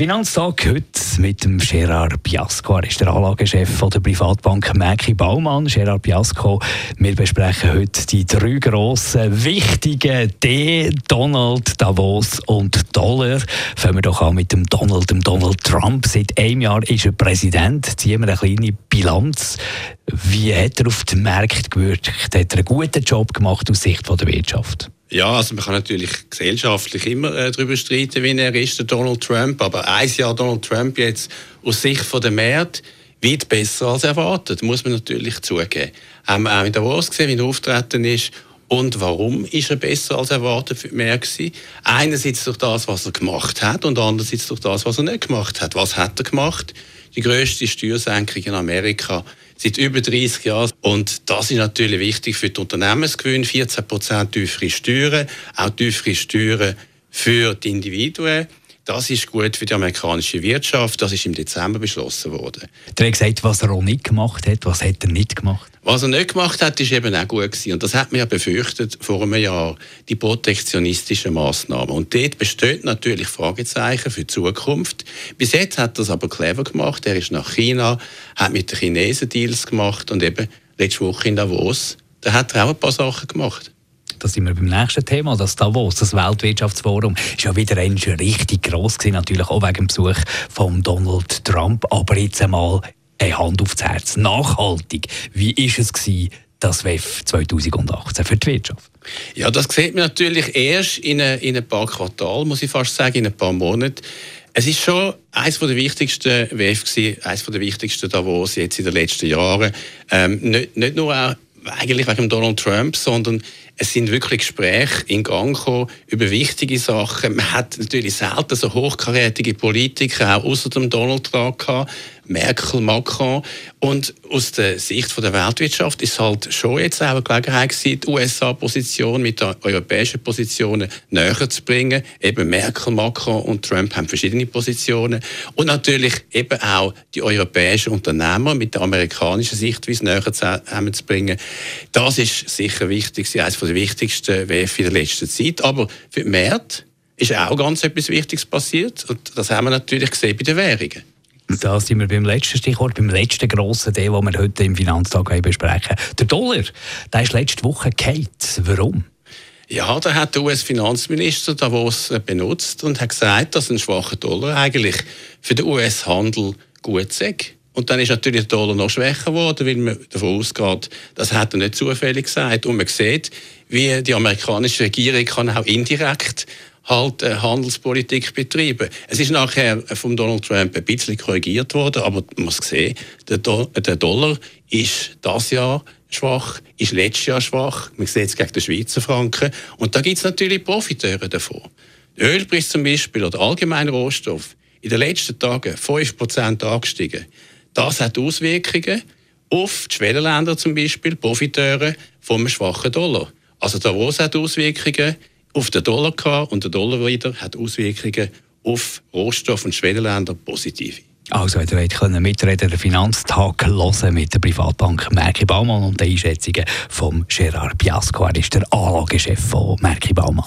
Finanztag heute mit dem Gerard Biasco. Er ist der Anlagechef der Privatbank Merki Baumann. Gerard Biasco, wir besprechen heute die drei grossen, wichtigen D, Donald, Davos und Dollar. Fangen wir doch an mit dem Donald, dem Donald Trump. Seit einem Jahr ist er Präsident. Ziehen wir eine kleine Bilanz. Wie hat er auf den Markt gewirkt? Hat er einen guten Job gemacht aus Sicht der Wirtschaft? Ja, also man kann natürlich gesellschaftlich immer äh, darüber streiten, wie er ist, der Donald Trump. Aber ein Jahr Donald Trump jetzt aus Sicht von der Märkte weit besser als erwartet, muss man natürlich zugeben. Haben wir auch in Davos gesehen, wie er auftreten ist. Und warum ist er besser als erwartet für die Märkte? Einerseits durch das, was er gemacht hat und andererseits durch das, was er nicht gemacht hat. Was hat er gemacht? Die größte Steuersenkung in Amerika seit über 30 Jahren. Und das ist natürlich wichtig für die Unternehmensgewinn. 14 Prozent tiefere Steuern, auch tiefere Steuern für die Individuen. Das ist gut für die amerikanische Wirtschaft. Das ist im Dezember beschlossen worden. Der hat gesagt, was er auch nicht gemacht hat. Was hat er nicht gemacht? Was er nicht gemacht hat, ist eben auch gut gewesen. Und das hat man ja befürchtet vor einem Jahr. Die protektionistischen Maßnahmen. Und dort besteht natürlich Fragezeichen für die Zukunft. Bis jetzt hat er es aber clever gemacht. Er ist nach China, hat mit den Chinesen Deals gemacht und eben letzte Woche in Davos, da hat er auch ein paar Sachen gemacht. Da sind wir beim nächsten Thema, das Davos, das Weltwirtschaftsforum, ist ja wieder einmal richtig gross gewesen, natürlich auch wegen dem Besuch von Donald Trump. Aber jetzt einmal eine Hand aufs Herz. Nachhaltig. Wie ist es gewesen, das WEF 2018 für die Wirtschaft? Ja, das sieht man natürlich erst in, ein, in ein paar Quartalen, muss ich fast sagen, in ein paar Monaten. Es ist schon eines der wichtigsten WEF gewesen, eines der wichtigsten Davos jetzt in den letzten Jahren. Ähm, nicht, nicht nur auch eigentlich wegen Donald Trump, sondern es sind wirklich Gespräche in Gang gekommen über wichtige Sachen. Man hat natürlich selten so hochkarätige Politiker, auch außer dem Donald Trump gehabt, Merkel, Macron. Und aus der Sicht der Weltwirtschaft ist halt schon jetzt auch eine Gelegenheit gewesen, die USA-Position mit den europäischen Positionen näher zu bringen. Eben Merkel, Macron und Trump haben verschiedene Positionen. Und natürlich eben auch die europäischen Unternehmer mit der amerikanischen Sichtweise näher zusammenzubringen. Das ist sicher wichtig, eines der wichtigsten WF in der letzten Zeit. Aber für die Märkte ist auch ganz etwas Wichtiges passiert. Und das haben wir natürlich gesehen bei den Währungen. Da sind wir beim letzten Stichwort, beim letzten grossen Teil, den wir heute im Finanztag besprechen. Der Dollar, der ist letzte Woche gefallen. Warum? Ja, da hat der US-Finanzminister Davos benutzt und hat gesagt, dass ein schwacher Dollar eigentlich für den US-Handel gut sei. Und dann ist natürlich der Dollar noch schwächer geworden, weil man davon ausgeht, das hat er nicht zufällig gesagt. Und man sieht, wie die amerikanische Regierung kann auch indirekt halt äh, Handelspolitik betreiben. Es ist nachher von Donald Trump ein bisschen korrigiert worden, aber man muss sehen, der, Do der Dollar ist das Jahr schwach, ist letztes Jahr schwach. Man sieht es gegen den Schweizer Franken. Und da gibt es natürlich Profiteure davon. Der Ölpreis zum Beispiel oder allgemein Rohstoff in den letzten Tagen 5% angestiegen. Das hat Auswirkungen auf die Schwellenländer zum Beispiel, Profiteure vom schwachen Dollar. Also Davos hat Auswirkungen auf den Dollar gehabt und der Dollar wieder hat Auswirkungen auf Rohstoff- und Schwellenländer positive. Also, ihr wollt können mitreden, den Finanztag hören mit der Privatbank Merki Baumann und den Einschätzungen von Gerard Biasco. Er ist der Anlagechef von Merki Baumann.